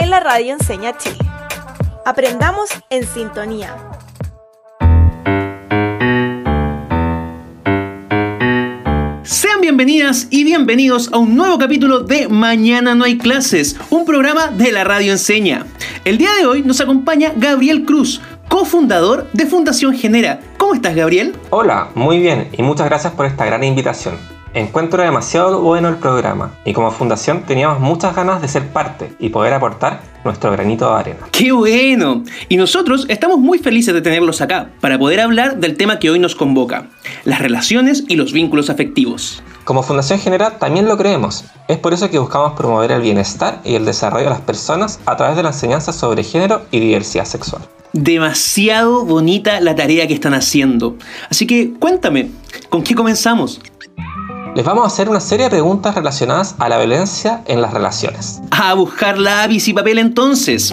En la radio Enseña Chile. Aprendamos en sintonía. Sean bienvenidas y bienvenidos a un nuevo capítulo de Mañana no hay clases, un programa de la radio Enseña. El día de hoy nos acompaña Gabriel Cruz, cofundador de Fundación Genera. ¿Cómo estás, Gabriel? Hola, muy bien y muchas gracias por esta gran invitación. Encuentro demasiado bueno el programa y como fundación teníamos muchas ganas de ser parte y poder aportar nuestro granito de arena. ¡Qué bueno! Y nosotros estamos muy felices de tenerlos acá para poder hablar del tema que hoy nos convoca, las relaciones y los vínculos afectivos. Como Fundación General también lo creemos. Es por eso que buscamos promover el bienestar y el desarrollo de las personas a través de la enseñanza sobre género y diversidad sexual. Demasiado bonita la tarea que están haciendo. Así que cuéntame, ¿con qué comenzamos? Les vamos a hacer una serie de preguntas relacionadas a la violencia en las relaciones. A buscar lápiz y papel entonces.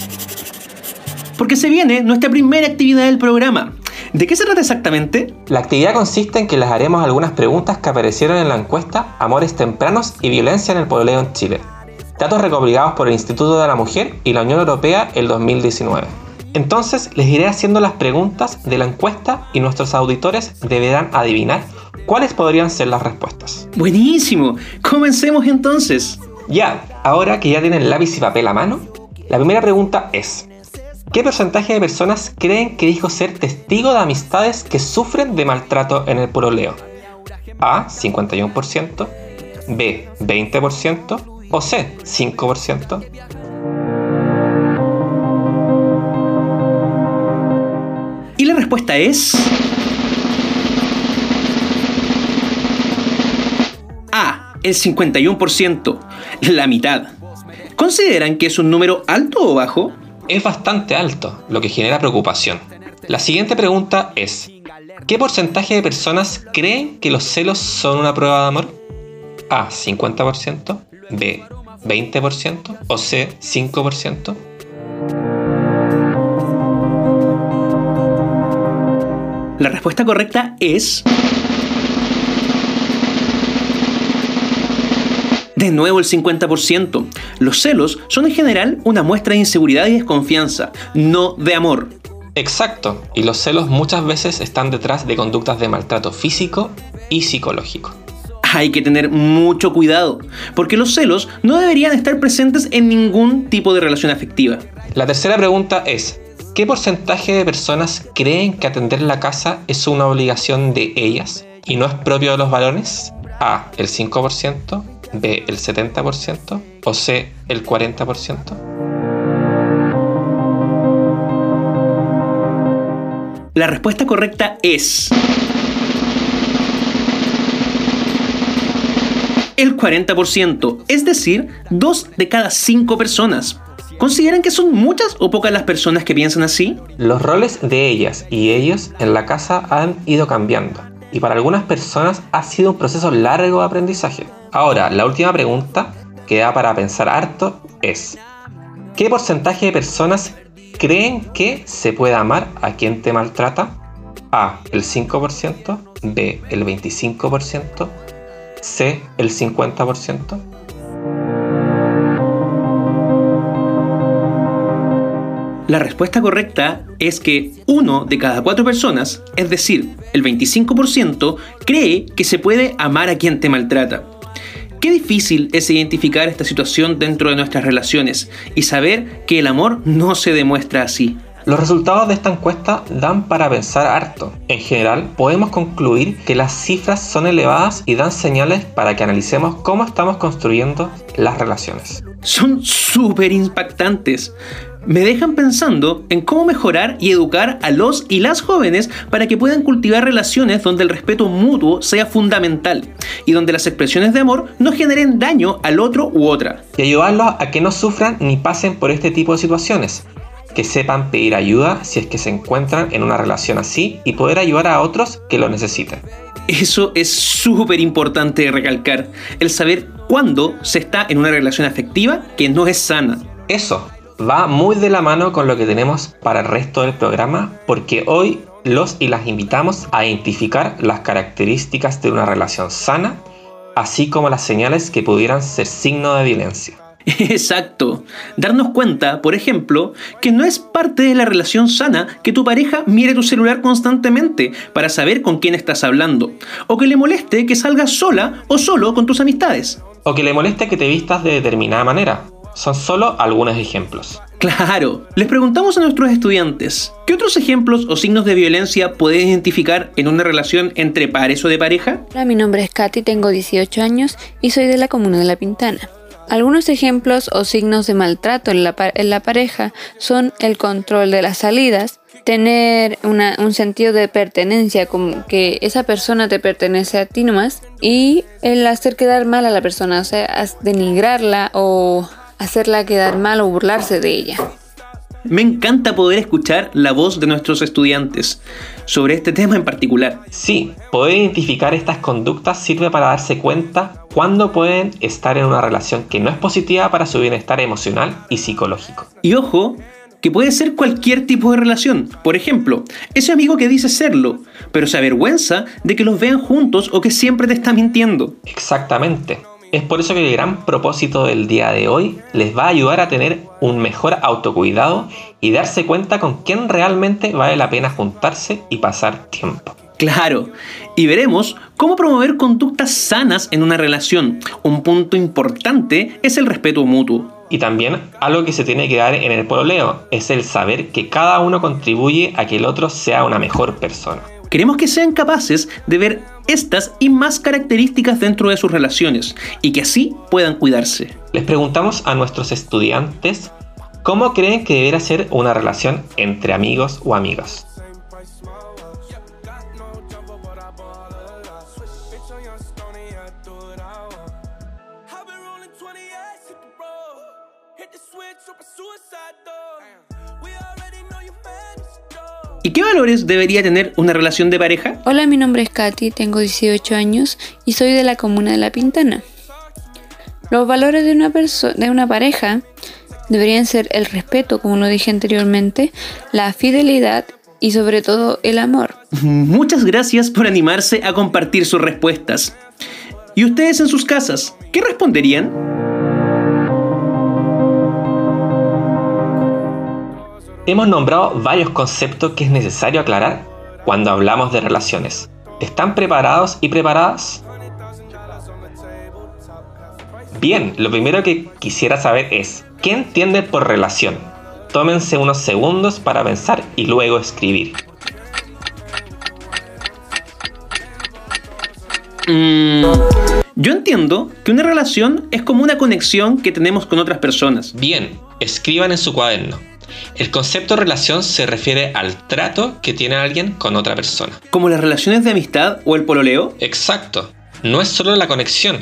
Porque se viene nuestra primera actividad del programa. ¿De qué se trata exactamente? La actividad consiste en que les haremos algunas preguntas que aparecieron en la encuesta Amores tempranos y violencia en el pololeo en Chile. Datos recopilados por el Instituto de la Mujer y la Unión Europea el 2019. Entonces les iré haciendo las preguntas de la encuesta y nuestros auditores deberán adivinar cuáles podrían ser las respuestas. Buenísimo, comencemos entonces. Ya, ahora que ya tienen lápiz y papel a mano, la primera pregunta es, ¿qué porcentaje de personas creen que dijo ser testigo de amistades que sufren de maltrato en el pololeo? A, 51%, B, 20% o C, 5%. Y la respuesta es... el 51%, la mitad. ¿Consideran que es un número alto o bajo? Es bastante alto, lo que genera preocupación. La siguiente pregunta es, ¿qué porcentaje de personas creen que los celos son una prueba de amor? A, 50%, B, 20% o C, 5%. La respuesta correcta es... De nuevo el 50%. Los celos son en general una muestra de inseguridad y desconfianza, no de amor. Exacto, y los celos muchas veces están detrás de conductas de maltrato físico y psicológico. Hay que tener mucho cuidado, porque los celos no deberían estar presentes en ningún tipo de relación afectiva. La tercera pregunta es, ¿qué porcentaje de personas creen que atender la casa es una obligación de ellas y no es propio de los varones? A, el 5%, B, el 70% o C, el 40%. La respuesta correcta es... El 40%, es decir, 2 de cada 5 personas. ¿Consideran que son muchas o pocas las personas que piensan así? Los roles de ellas y ellos en la casa han ido cambiando y para algunas personas ha sido un proceso largo de aprendizaje. Ahora, la última pregunta que da para pensar harto es, ¿qué porcentaje de personas creen que se puede amar a quien te maltrata? A, el 5%, B, el 25%, C, el 50%. La respuesta correcta es que uno de cada cuatro personas, es decir, el 25%, cree que se puede amar a quien te maltrata. Qué difícil es identificar esta situación dentro de nuestras relaciones y saber que el amor no se demuestra así. Los resultados de esta encuesta dan para pensar harto. En general, podemos concluir que las cifras son elevadas y dan señales para que analicemos cómo estamos construyendo las relaciones. Son súper impactantes me dejan pensando en cómo mejorar y educar a los y las jóvenes para que puedan cultivar relaciones donde el respeto mutuo sea fundamental y donde las expresiones de amor no generen daño al otro u otra. Y ayudarlos a que no sufran ni pasen por este tipo de situaciones. que sepan pedir ayuda si es que se encuentran en una relación así y poder ayudar a otros que lo necesiten. Eso es súper importante recalcar, el saber cuándo se está en una relación afectiva que no es sana. Eso va muy de la mano con lo que tenemos para el resto del programa porque hoy los y las invitamos a identificar las características de una relación sana, así como las señales que pudieran ser signo de violencia. Exacto. Darnos cuenta, por ejemplo, que no es parte de la relación sana que tu pareja mire tu celular constantemente para saber con quién estás hablando, o que le moleste que salgas sola o solo con tus amistades. O que le moleste que te vistas de determinada manera. Son solo algunos ejemplos. Claro. Les preguntamos a nuestros estudiantes, ¿qué otros ejemplos o signos de violencia puedes identificar en una relación entre pares o de pareja? Hola, mi nombre es Katy, tengo 18 años y soy de la comuna de La Pintana. Algunos ejemplos o signos de maltrato en la, en la pareja son el control de las salidas, tener un sentido de pertenencia, como que esa persona te pertenece a ti nomás, y el hacer quedar mal a la persona, o sea, denigrarla o hacerla quedar mal o burlarse de ella. Me encanta poder escuchar la voz de nuestros estudiantes sobre este tema en particular. Sí, poder identificar estas conductas sirve para darse cuenta cuándo pueden estar en una relación que no es positiva para su bienestar emocional y psicológico. Y ojo, que puede ser cualquier tipo de relación. Por ejemplo, ese amigo que dice serlo, pero se avergüenza de que los vean juntos o que siempre te está mintiendo. Exactamente. Es por eso que el gran propósito del día de hoy les va a ayudar a tener un mejor autocuidado y darse cuenta con quién realmente vale la pena juntarse y pasar tiempo. Claro, y veremos cómo promover conductas sanas en una relación. Un punto importante es el respeto mutuo. Y también algo que se tiene que dar en el pololeo es el saber que cada uno contribuye a que el otro sea una mejor persona. Queremos que sean capaces de ver estas y más características dentro de sus relaciones y que así puedan cuidarse. Les preguntamos a nuestros estudiantes cómo creen que debería ser una relación entre amigos o amigas. ¿Y qué valores debería tener una relación de pareja? Hola, mi nombre es Katy, tengo 18 años y soy de la comuna de La Pintana. Los valores de una, de una pareja deberían ser el respeto, como lo dije anteriormente, la fidelidad y sobre todo el amor. Muchas gracias por animarse a compartir sus respuestas. ¿Y ustedes en sus casas, qué responderían? Hemos nombrado varios conceptos que es necesario aclarar cuando hablamos de relaciones. ¿Están preparados y preparadas? Bien, lo primero que quisiera saber es, ¿qué entiende por relación? Tómense unos segundos para pensar y luego escribir. Mm, yo entiendo que una relación es como una conexión que tenemos con otras personas. Bien, escriban en su cuaderno. El concepto relación se refiere al trato que tiene alguien con otra persona. ¿Como las relaciones de amistad o el pololeo? Exacto. No es solo la conexión,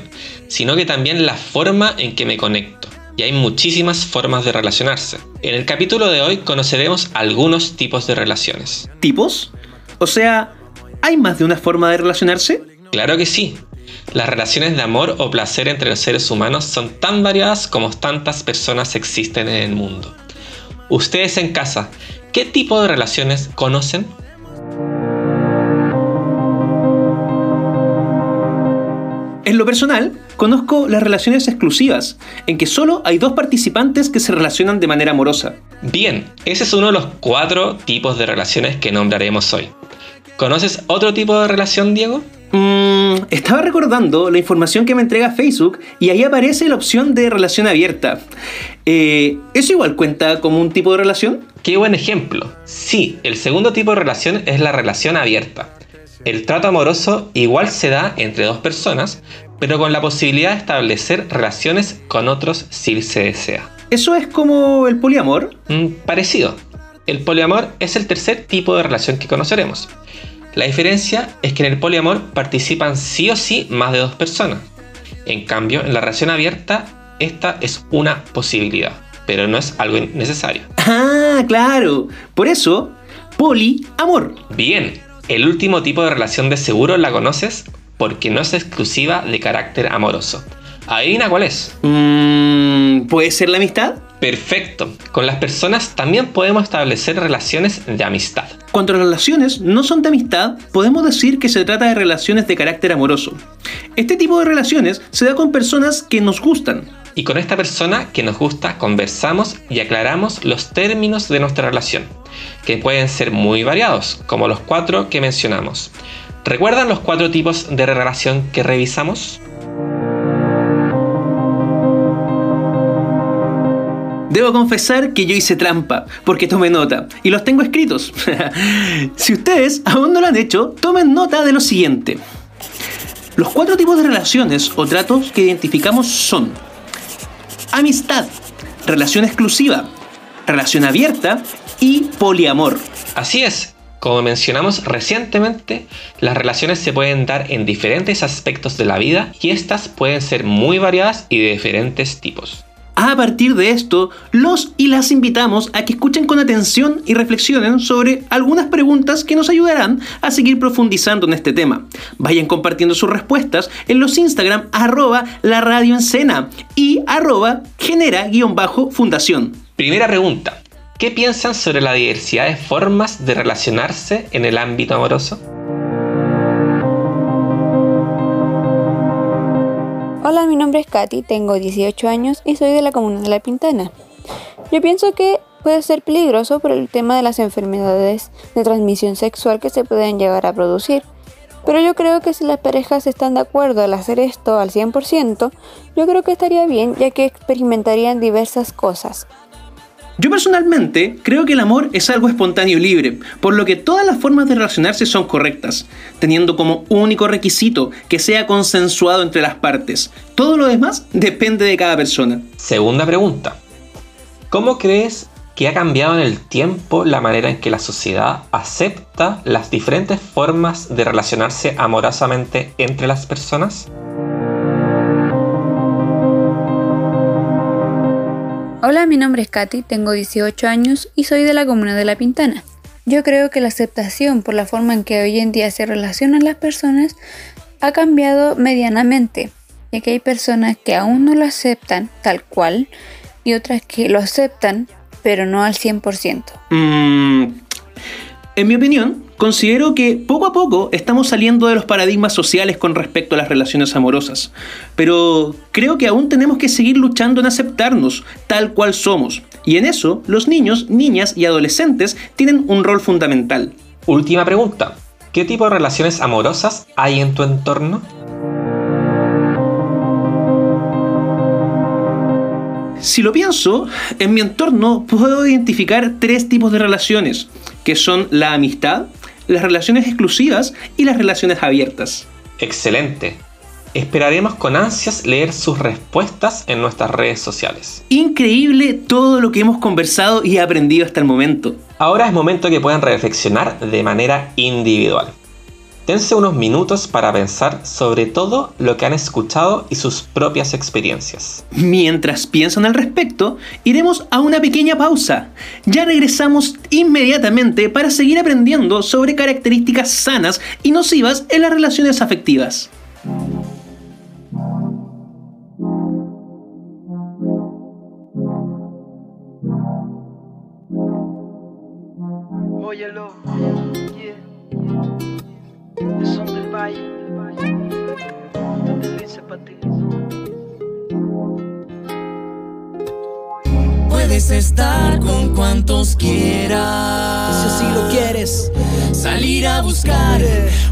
sino que también la forma en que me conecto. Y hay muchísimas formas de relacionarse. En el capítulo de hoy conoceremos algunos tipos de relaciones. ¿Tipos? O sea, ¿hay más de una forma de relacionarse? Claro que sí. Las relaciones de amor o placer entre los seres humanos son tan variadas como tantas personas existen en el mundo. Ustedes en casa, ¿qué tipo de relaciones conocen? En lo personal, conozco las relaciones exclusivas, en que solo hay dos participantes que se relacionan de manera amorosa. Bien, ese es uno de los cuatro tipos de relaciones que nombraremos hoy. ¿Conoces otro tipo de relación, Diego? Mm, estaba recordando la información que me entrega Facebook y ahí aparece la opción de relación abierta. Eh, ¿Eso igual cuenta como un tipo de relación? Qué buen ejemplo. Sí, el segundo tipo de relación es la relación abierta. El trato amoroso igual se da entre dos personas, pero con la posibilidad de establecer relaciones con otros si se desea. ¿Eso es como el poliamor? Mm, parecido. El poliamor es el tercer tipo de relación que conoceremos. La diferencia es que en el poliamor participan sí o sí más de dos personas. En cambio, en la relación abierta, esta es una posibilidad. pero no es algo necesario. Ah, claro. Por eso, poliamor. Bien, el último tipo de relación de seguro la conoces porque no es exclusiva de carácter amoroso. ¿Adivina cuál es? Mm, ¿Puede ser la amistad? Perfecto. Con las personas también podemos establecer relaciones de amistad. Cuando las relaciones no son de amistad, podemos decir que se trata de relaciones de carácter amoroso. Este tipo de relaciones se da con personas que nos gustan. Y con esta persona que nos gusta conversamos y aclaramos los términos de nuestra relación, que pueden ser muy variados, como los cuatro que mencionamos. ¿Recuerdan los cuatro tipos de relación que revisamos? Debo confesar que yo hice trampa, porque tomé nota, y los tengo escritos. si ustedes aún no lo han hecho, tomen nota de lo siguiente. Los cuatro tipos de relaciones o tratos que identificamos son amistad, relación exclusiva, relación abierta y poliamor. Así es, como mencionamos recientemente, las relaciones se pueden dar en diferentes aspectos de la vida y estas pueden ser muy variadas y de diferentes tipos. A partir de esto, los y las invitamos a que escuchen con atención y reflexionen sobre algunas preguntas que nos ayudarán a seguir profundizando en este tema. Vayan compartiendo sus respuestas en los Instagram arroba la radio y arroba genera-fundación. Primera pregunta. ¿Qué piensan sobre la diversidad de formas de relacionarse en el ámbito amoroso? Hola, mi nombre es Katy, tengo 18 años y soy de la comuna de La Pintana. Yo pienso que puede ser peligroso por el tema de las enfermedades de transmisión sexual que se pueden llegar a producir. Pero yo creo que si las parejas están de acuerdo al hacer esto al 100%, yo creo que estaría bien ya que experimentarían diversas cosas, yo personalmente creo que el amor es algo espontáneo y libre, por lo que todas las formas de relacionarse son correctas, teniendo como único requisito que sea consensuado entre las partes. Todo lo demás depende de cada persona. Segunda pregunta. ¿Cómo crees que ha cambiado en el tiempo la manera en que la sociedad acepta las diferentes formas de relacionarse amorosamente entre las personas? Hola, mi nombre es Katy, tengo 18 años y soy de la comuna de La Pintana. Yo creo que la aceptación por la forma en que hoy en día se relacionan las personas ha cambiado medianamente, ya que hay personas que aún no lo aceptan tal cual y otras que lo aceptan, pero no al 100%. Mm, en mi opinión, Considero que poco a poco estamos saliendo de los paradigmas sociales con respecto a las relaciones amorosas, pero creo que aún tenemos que seguir luchando en aceptarnos tal cual somos, y en eso los niños, niñas y adolescentes tienen un rol fundamental. Última pregunta, ¿qué tipo de relaciones amorosas hay en tu entorno? Si lo pienso, en mi entorno puedo identificar tres tipos de relaciones, que son la amistad, las relaciones exclusivas y las relaciones abiertas. Excelente. Esperaremos con ansias leer sus respuestas en nuestras redes sociales. Increíble todo lo que hemos conversado y aprendido hasta el momento. Ahora es momento que puedan reflexionar de manera individual. Dense unos minutos para pensar sobre todo lo que han escuchado y sus propias experiencias. Mientras piensan al respecto, iremos a una pequeña pausa. Ya regresamos inmediatamente para seguir aprendiendo sobre características sanas y nocivas en las relaciones afectivas. Puedes estar con cuantos quieras. Si así lo quieres. Salir a buscar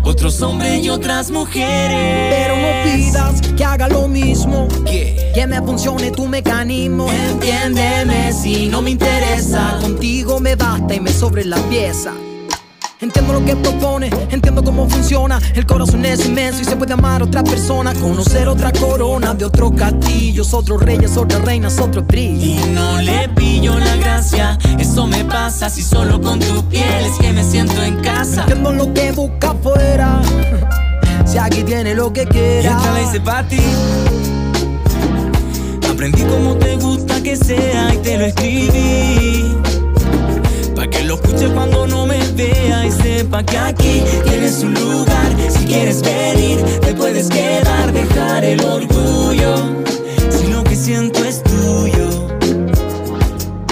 otros hombres y otras mujeres. Pero no pidas que haga lo mismo. ¿Qué? Que me funcione tu mecanismo. Entiéndeme si no me interesa. Contigo me basta y me sobre la pieza. Entiendo lo que propone, entiendo cómo funciona. El corazón es inmenso y se puede amar a otra persona. Conocer otra corona de otros castillos, otros reyes, otras reinas, otro brillo. Y no le pillo la gracia, eso me pasa si solo con tu piel es que me siento en casa. Entiendo lo que busca afuera, si aquí tiene lo que quiera. Y la hice para ti. Aprendí cómo te gusta que sea y te lo escribí. Pa' que lo escuche cuando no me vea y sepa que aquí tienes un lugar. Si quieres venir, te puedes quedar, dejar el orgullo. Si lo que siento es tuyo.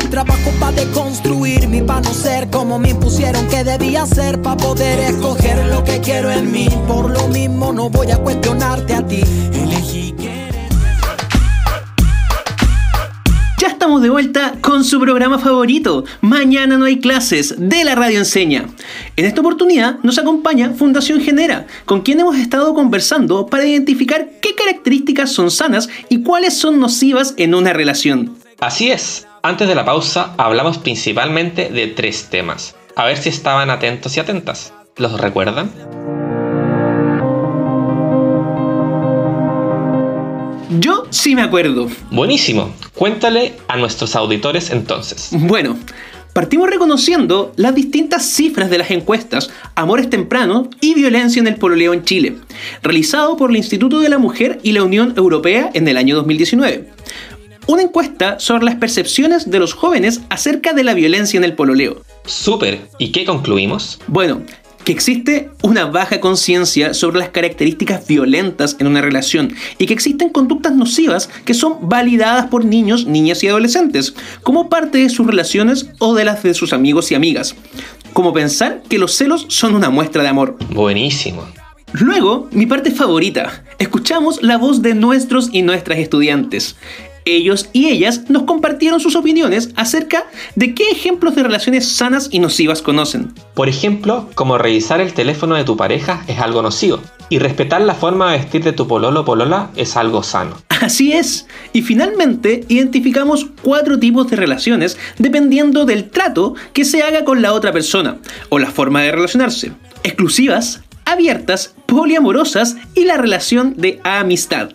Trabajo para deconstruirme, para no ser como me impusieron que debía ser, para poder escoger lo que quiero en mí. Por lo mismo no voy a cuestionarte a ti. Elegí querer. Estamos de vuelta con su programa favorito, Mañana no hay clases, de la Radio Enseña. En esta oportunidad nos acompaña Fundación Genera, con quien hemos estado conversando para identificar qué características son sanas y cuáles son nocivas en una relación. Así es, antes de la pausa hablamos principalmente de tres temas. A ver si estaban atentos y atentas. ¿Los recuerdan? Yo sí me acuerdo. Buenísimo. Cuéntale a nuestros auditores entonces. Bueno, partimos reconociendo las distintas cifras de las encuestas Amores Tempranos y Violencia en el Pololeo en Chile, realizado por el Instituto de la Mujer y la Unión Europea en el año 2019. Una encuesta sobre las percepciones de los jóvenes acerca de la violencia en el pololeo. Súper. ¿Y qué concluimos? Bueno, que existe una baja conciencia sobre las características violentas en una relación y que existen conductas nocivas que son validadas por niños, niñas y adolescentes como parte de sus relaciones o de las de sus amigos y amigas. Como pensar que los celos son una muestra de amor. Buenísimo. Luego, mi parte favorita. Escuchamos la voz de nuestros y nuestras estudiantes. Ellos y ellas nos compartieron sus opiniones acerca de qué ejemplos de relaciones sanas y nocivas conocen. Por ejemplo, como revisar el teléfono de tu pareja es algo nocivo. Y respetar la forma de vestir de tu pololo o polola es algo sano. Así es. Y finalmente identificamos cuatro tipos de relaciones dependiendo del trato que se haga con la otra persona o la forma de relacionarse. Exclusivas, abiertas, poliamorosas y la relación de amistad.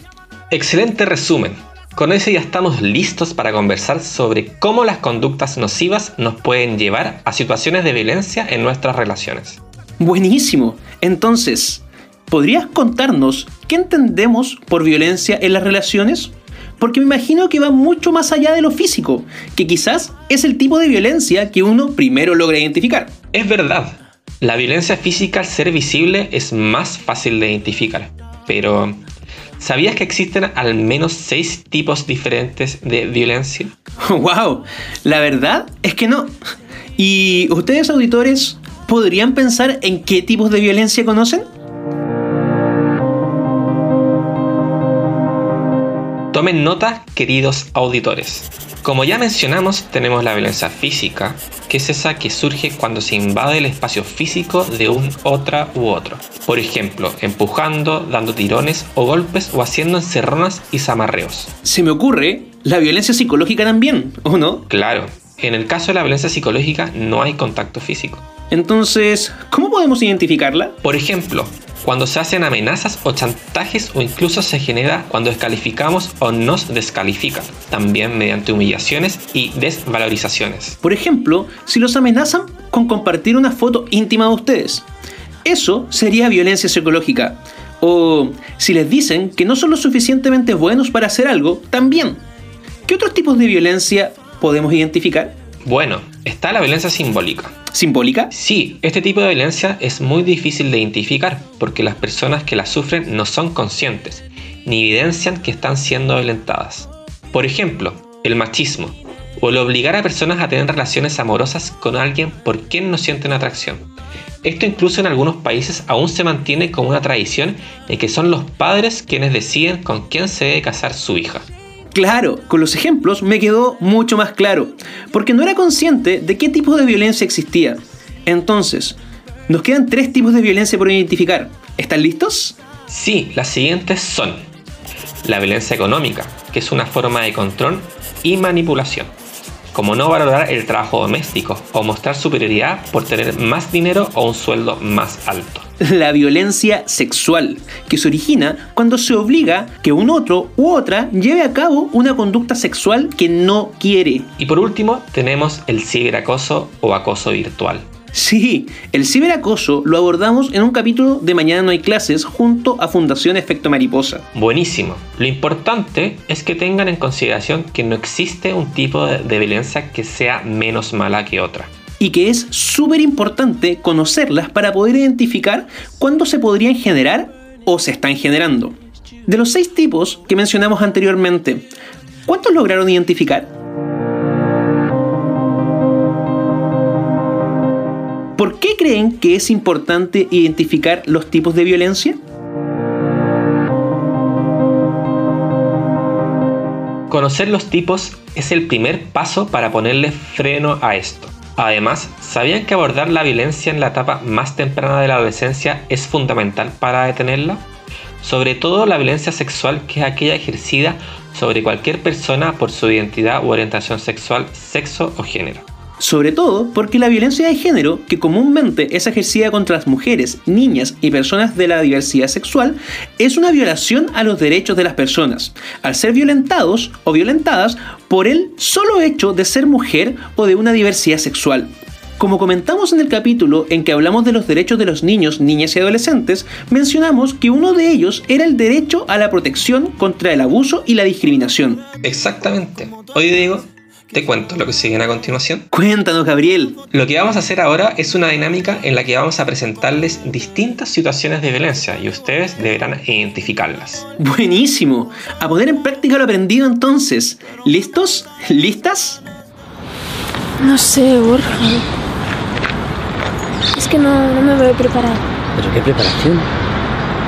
Excelente resumen. Con eso ya estamos listos para conversar sobre cómo las conductas nocivas nos pueden llevar a situaciones de violencia en nuestras relaciones. Buenísimo. Entonces, ¿podrías contarnos qué entendemos por violencia en las relaciones? Porque me imagino que va mucho más allá de lo físico, que quizás es el tipo de violencia que uno primero logra identificar. Es verdad, la violencia física al ser visible es más fácil de identificar, pero ¿sabías que existen al menos seis tipos diferentes de violencia? ¡Wow! La verdad es que no. ¿Y ustedes, auditores, podrían pensar en qué tipos de violencia conocen? Tomen nota, queridos auditores. Como ya mencionamos, tenemos la violencia física, que es esa que surge cuando se invade el espacio físico de un otra u otro. Por ejemplo, empujando, dando tirones o golpes o haciendo encerronas y zamarreos. Se me ocurre la violencia psicológica también, ¿o no? Claro, en el caso de la violencia psicológica no hay contacto físico. Entonces, ¿cómo podemos identificarla? Por ejemplo, cuando se hacen amenazas o chantajes o incluso se genera cuando descalificamos o nos descalifican, también mediante humillaciones y desvalorizaciones. Por ejemplo, si los amenazan con compartir una foto íntima de ustedes. Eso sería violencia psicológica. O si les dicen que no son lo suficientemente buenos para hacer algo, también. ¿Qué otros tipos de violencia podemos identificar? Bueno, está la violencia simbólica. ¿Simbólica? Sí, este tipo de violencia es muy difícil de identificar porque las personas que la sufren no son conscientes ni evidencian que están siendo violentadas. Por ejemplo, el machismo o el obligar a personas a tener relaciones amorosas con alguien por quien no sienten atracción. Esto incluso en algunos países aún se mantiene como una tradición en que son los padres quienes deciden con quién se debe casar su hija. Claro, con los ejemplos me quedó mucho más claro, porque no era consciente de qué tipo de violencia existía. Entonces, nos quedan tres tipos de violencia por identificar. ¿Están listos? Sí, las siguientes son la violencia económica, que es una forma de control y manipulación, como no valorar el trabajo doméstico o mostrar superioridad por tener más dinero o un sueldo más alto. La violencia sexual, que se origina cuando se obliga que un otro u otra lleve a cabo una conducta sexual que no quiere. Y por último, tenemos el ciberacoso o acoso virtual. Sí, el ciberacoso lo abordamos en un capítulo de Mañana no hay clases junto a Fundación Efecto Mariposa. Buenísimo. Lo importante es que tengan en consideración que no existe un tipo de, violencia que sea menos mala que otra. Y que es súper importante conocerlas para poder identificar cuándo se podrían generar o se están generando. De los seis tipos que mencionamos anteriormente, ¿cuántos lograron identificar? ¿Por qué creen que es importante identificar los tipos de violencia? Conocer los tipos es el primer paso para ponerle freno a esto. Además, ¿sabían que abordar la violencia en la etapa más temprana de la adolescencia es fundamental para detenerla? Sobre todo la violencia sexual, que es aquella ejercida sobre cualquier persona por su identidad u orientación sexual, sexo o género. Sobre todo porque la violencia de género, que comúnmente es ejercida contra las mujeres, niñas y personas de la diversidad sexual, es una violación a los derechos de las personas, al ser violentados o violentadas por el solo hecho de ser mujer o de una diversidad sexual. Como comentamos en el capítulo en que hablamos de los derechos de los niños, niñas y adolescentes, mencionamos que uno de ellos era el derecho a la protección contra el abuso y la discriminación. Exactamente. Hoy digo, te cuento lo que sigue a continuación. Cuéntanos, Gabriel. Lo que vamos a hacer ahora es una dinámica en la que vamos a presentarles distintas situaciones de violencia y ustedes deberán identificarlas. Buenísimo. A poner en práctica lo aprendido entonces. ¿Listos? ¿Listas? No sé, Borja. Es que no, no me veo preparada. ¿Pero qué preparación?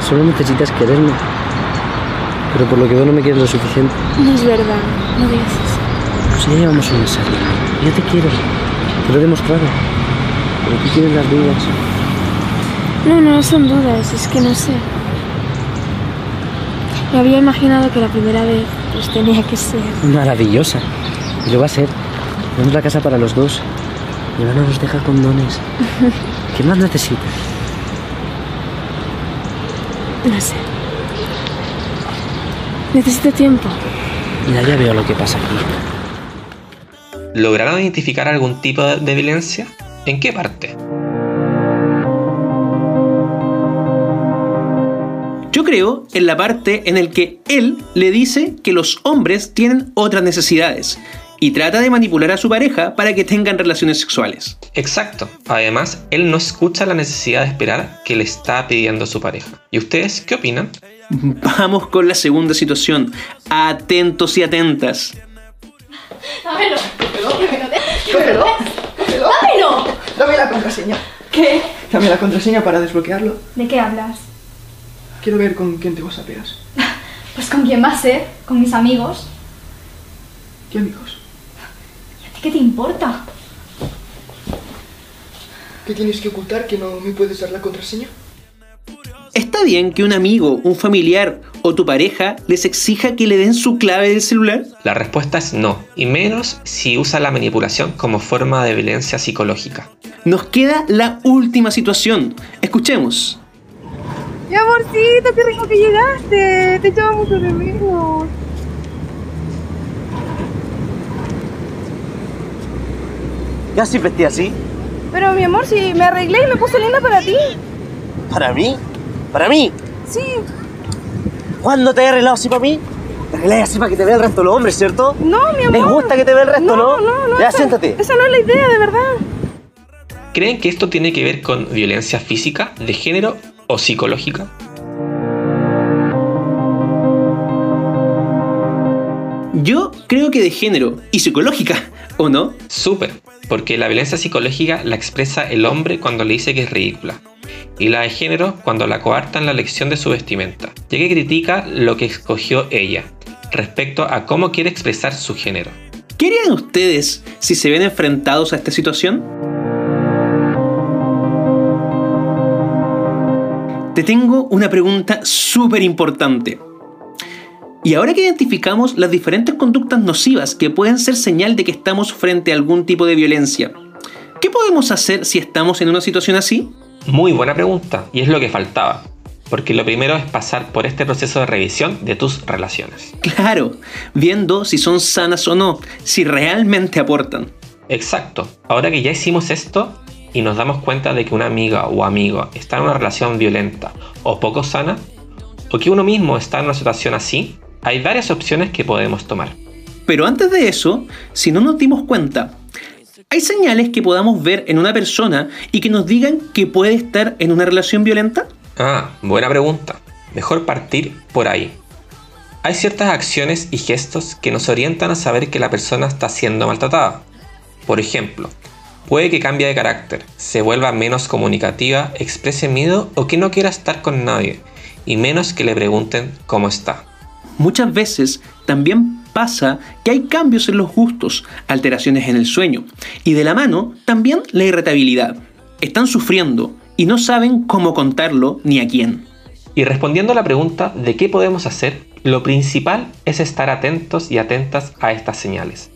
Solo necesitas quererme. Pero por lo que veo no me quieres lo suficiente. No es verdad, no digas eso. Pues ya llevamos un saliendo. Yo te quiero. Te lo he demostrado. Pero tú tienes las dudas. No, no son dudas, es que no sé. Me había imaginado que la primera vez pues tenía que ser. Maravillosa. Y lo va a ser. Tenemos la casa para los dos. Y ahora no nos deja condones. ¿Qué más necesitas? No sé. Necesito tiempo. Mira, ya veo lo que pasa aquí. ¿Lograron identificar algún tipo de, violencia? ¿En qué parte? Yo creo en la parte en el que él le dice que los hombres tienen otras necesidades y trata de manipular a su pareja para que tengan relaciones sexuales. Exacto. Además, él no escucha la necesidad de esperar que le está pidiendo su pareja. ¿Y ustedes qué opinan? Vamos con la segunda situación. Atentos y atentas. Dámelo. Cógelo, cógelo. ¡Dámelo! Dame la contraseña. ¿Qué? Dame la contraseña para desbloquearlo. ¿De qué hablas? Quiero ver con quién te whatsappeas. Pues con quién a ser, con mis amigos. ¿Qué amigos? ¿Y a ti qué te importa? ¿Qué tienes que ocultar que no me puedes dar la contraseña? ¿Está bien que un amigo, un familiar o tu pareja les exija que le den su clave del celular? La respuesta es no, y menos si usa la manipulación como forma de violencia psicológica. Nos queda la última situación. Escuchemos. Mi amorcito, qué rico que llegaste. Te echaba mucho de menos. ¿Ya siempre estoy así? Pero mi amor, si me arreglé y me puse linda para ti. ¿Para mí? ¿Para mí? Sí. ¿Cuándo te he arreglado así para mí? Te arreglé así para que te vea el resto de los hombres, ¿cierto? No, mi amor. ¿Les gusta que te vea el resto, no? No, no, Ya, esa- siéntate. Esa no es la idea, de verdad. ¿Creen que esto tiene que ver con violencia física, de género o psicológica? Yo creo que de género y psicológica, ¿o no? Súper, porque la violencia psicológica la expresa el hombre cuando le dice que es ridícula. Y la de género cuando la coarta en la elección de su vestimenta, ya que critica lo que escogió ella, respecto a cómo quiere expresar su género. ¿Qué harían ustedes si se ven enfrentados a esta situación? Te tengo una pregunta súper importante. Y ahora que identificamos las diferentes conductas nocivas que pueden ser señal de que estamos frente a algún tipo de violencia, ¿qué podemos hacer si estamos en una situación así? Muy buena pregunta, y es lo que faltaba. Porque lo primero es pasar por este proceso de revisión de tus relaciones. Claro, viendo si son sanas o no, si realmente aportan. Exacto. Ahora que ya hicimos esto, y nos damos cuenta de que una amiga o amigo está en una relación violenta o poco sana, o que uno mismo está en una situación así, hay varias opciones que podemos tomar. Pero antes de eso, si no nos dimos cuenta, ¿hay señales que podamos ver en una persona y que nos digan que puede estar en una relación violenta? Ah, buena pregunta. Mejor partir por ahí. Hay ciertas acciones y gestos que nos orientan a saber que la persona está siendo maltratada. Por ejemplo, puede que cambie de carácter, se vuelva menos comunicativa, exprese miedo o que no quiera estar con nadie, y menos que le pregunten cómo está. Muchas veces también pasa que hay cambios en los gustos, alteraciones en el sueño, y de la mano también la irritabilidad. Están sufriendo y no saben cómo contarlo ni a quién. Y respondiendo a la pregunta de qué podemos hacer, lo principal es estar atentos y atentas a estas señales.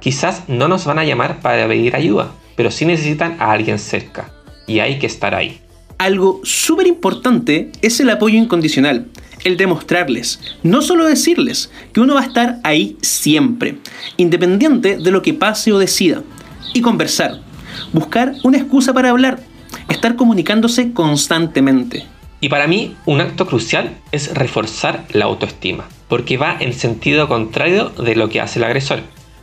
Quizás no nos van a llamar para pedir ayuda, pero sí necesitan a alguien cerca, y hay que estar ahí. Algo súper importante es el apoyo incondicional, el demostrarles, no solo decirles, que uno va a estar ahí siempre, independiente de lo que pase o decida, y conversar, buscar una excusa para hablar, estar comunicándose constantemente. Y para mí, un acto crucial es reforzar la autoestima, porque va en sentido contrario de lo que hace el agresor,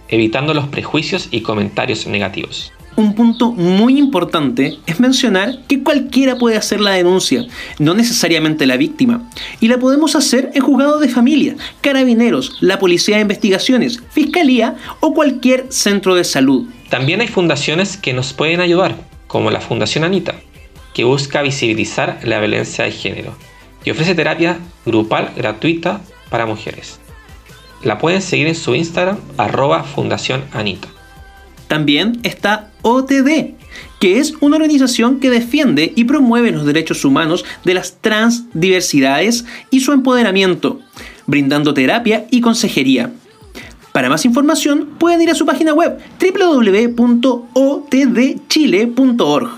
evitando los prejuicios y comentarios negativos. Un punto muy importante es mencionar que cualquiera puede hacer la denuncia, no necesariamente la víctima, y la podemos hacer en juzgado de familia, carabineros, la policía de investigaciones, fiscalía o cualquier centro de salud. También hay fundaciones que nos pueden ayudar, como la Fundación Anita, que busca visibilizar la violencia de género y ofrece terapia grupal gratuita para mujeres. La pueden seguir en su Instagram, arroba Fundación Anita. También está OTD, que es una organización que defiende y promueve los derechos humanos de las transdiversidades y su empoderamiento, brindando terapia y consejería. Para más información pueden ir a su página web www.otdchile.org.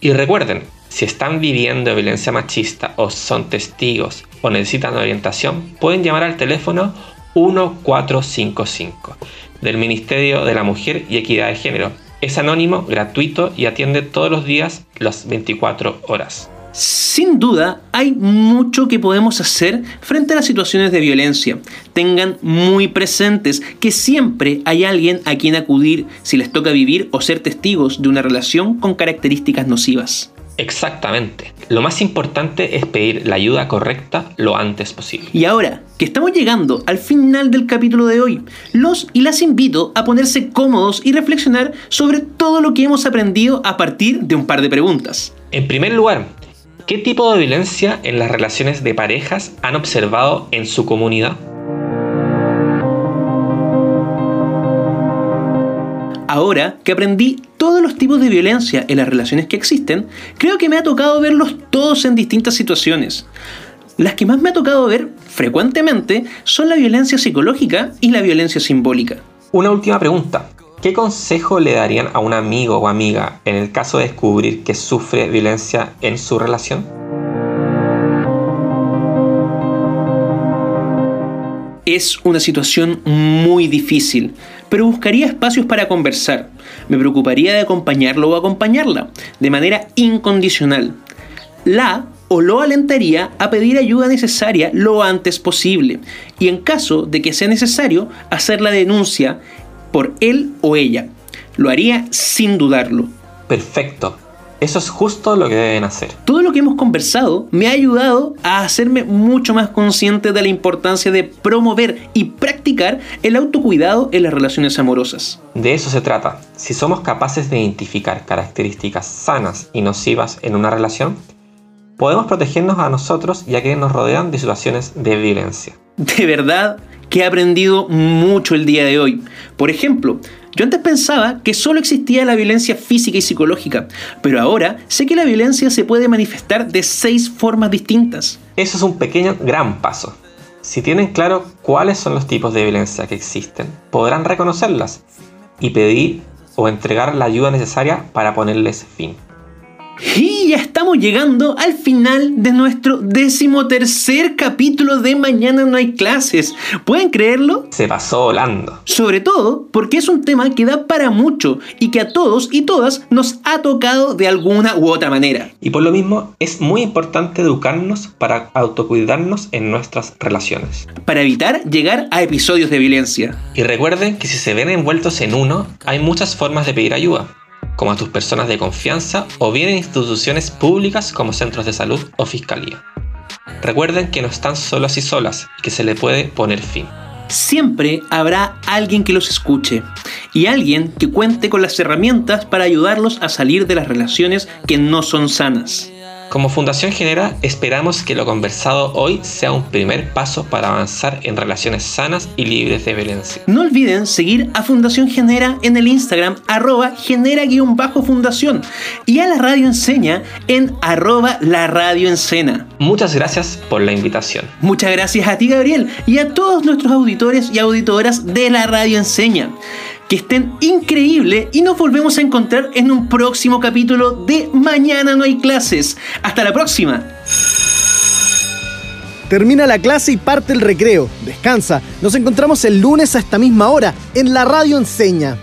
Y recuerden, si están viviendo violencia machista o son testigos o necesitan orientación, pueden llamar al teléfono 1455 del Ministerio de la Mujer y Equidad de Género. Es anónimo, gratuito y atiende todos los días las 24 horas. Sin duda, hay mucho que podemos hacer frente a las situaciones de violencia. Tengan muy presentes que siempre hay alguien a quien acudir si les toca vivir o ser testigos de una relación con características nocivas. Exactamente. Lo más importante es pedir la ayuda correcta lo antes posible. Y ahora que estamos llegando al final del capítulo de hoy, los y las invito a ponerse cómodos y reflexionar sobre todo lo que hemos aprendido a partir de un par de preguntas. En primer lugar, ¿qué tipo de violencia en las relaciones de parejas han observado en su comunidad? Ahora que aprendí todos los tipos de violencia en las relaciones que existen, creo que me ha tocado verlos todos en distintas situaciones. Las que más me ha tocado ver frecuentemente son la violencia psicológica y la violencia simbólica. Una última pregunta. ¿Qué consejo le darían a un amigo o amiga en el caso de descubrir que sufre violencia en su relación? Es una situación muy difícil, pero buscaría espacios para conversar. Me preocuparía de acompañarlo o acompañarla, de manera incondicional. La o lo alentaría a pedir ayuda necesaria lo antes posible y en caso de que sea necesario hacer la denuncia por él o ella. Lo haría sin dudarlo. Perfecto. Eso es justo lo que deben hacer. Todo lo que hemos conversado me ha ayudado a hacerme mucho más consciente de la importancia de promover y practicar el autocuidado en las relaciones amorosas. De eso se trata. Si somos capaces de identificar características sanas y nocivas en una relación, podemos protegernos a nosotros y a quienes nos rodean de situaciones de violencia. De verdad que he aprendido mucho el día de hoy. Por ejemplo, yo antes pensaba que solo existía la violencia física y psicológica, pero ahora sé que la violencia se puede manifestar de seis formas distintas. Eso es un pequeño gran paso. Si tienen claro cuáles son los tipos de violencia que existen, podrán reconocerlas y pedir o entregar la ayuda necesaria para ponerles fin. Y ya estamos llegando al final de nuestro decimotercer capítulo de Mañana no hay clases. ¿Pueden creerlo? Se pasó volando. Sobre todo porque es un tema que da para mucho y que a todos y todas nos ha tocado de alguna u otra manera. Y por lo mismo es muy importante educarnos para autocuidarnos en nuestras relaciones. Para evitar llegar a episodios de violencia. Y recuerden que si se ven envueltos en uno, hay muchas formas de pedir ayuda como a tus personas de confianza o bien en instituciones públicas como centros de salud o fiscalía. Recuerden que no están solos y solas y que se le puede poner fin. Siempre habrá alguien que los escuche y alguien que cuente con las herramientas para ayudarlos a salir de las relaciones que no son sanas. Como Fundación Genera, esperamos que lo conversado hoy sea un primer paso para avanzar en relaciones sanas y libres de violencia. No olviden seguir a Fundación Genera en el Instagram arroba genera-fundación y a la radio enseña en arroba la radio encena. Muchas gracias por la invitación. Muchas gracias a ti Gabriel y a todos nuestros auditores y auditoras de la radio enseña que estén increíble y nos volvemos a encontrar en un próximo capítulo de Mañana no hay clases. Hasta la próxima. Termina la clase y parte el recreo. Descansa. Nos encontramos el lunes a esta misma hora en la radio enseña.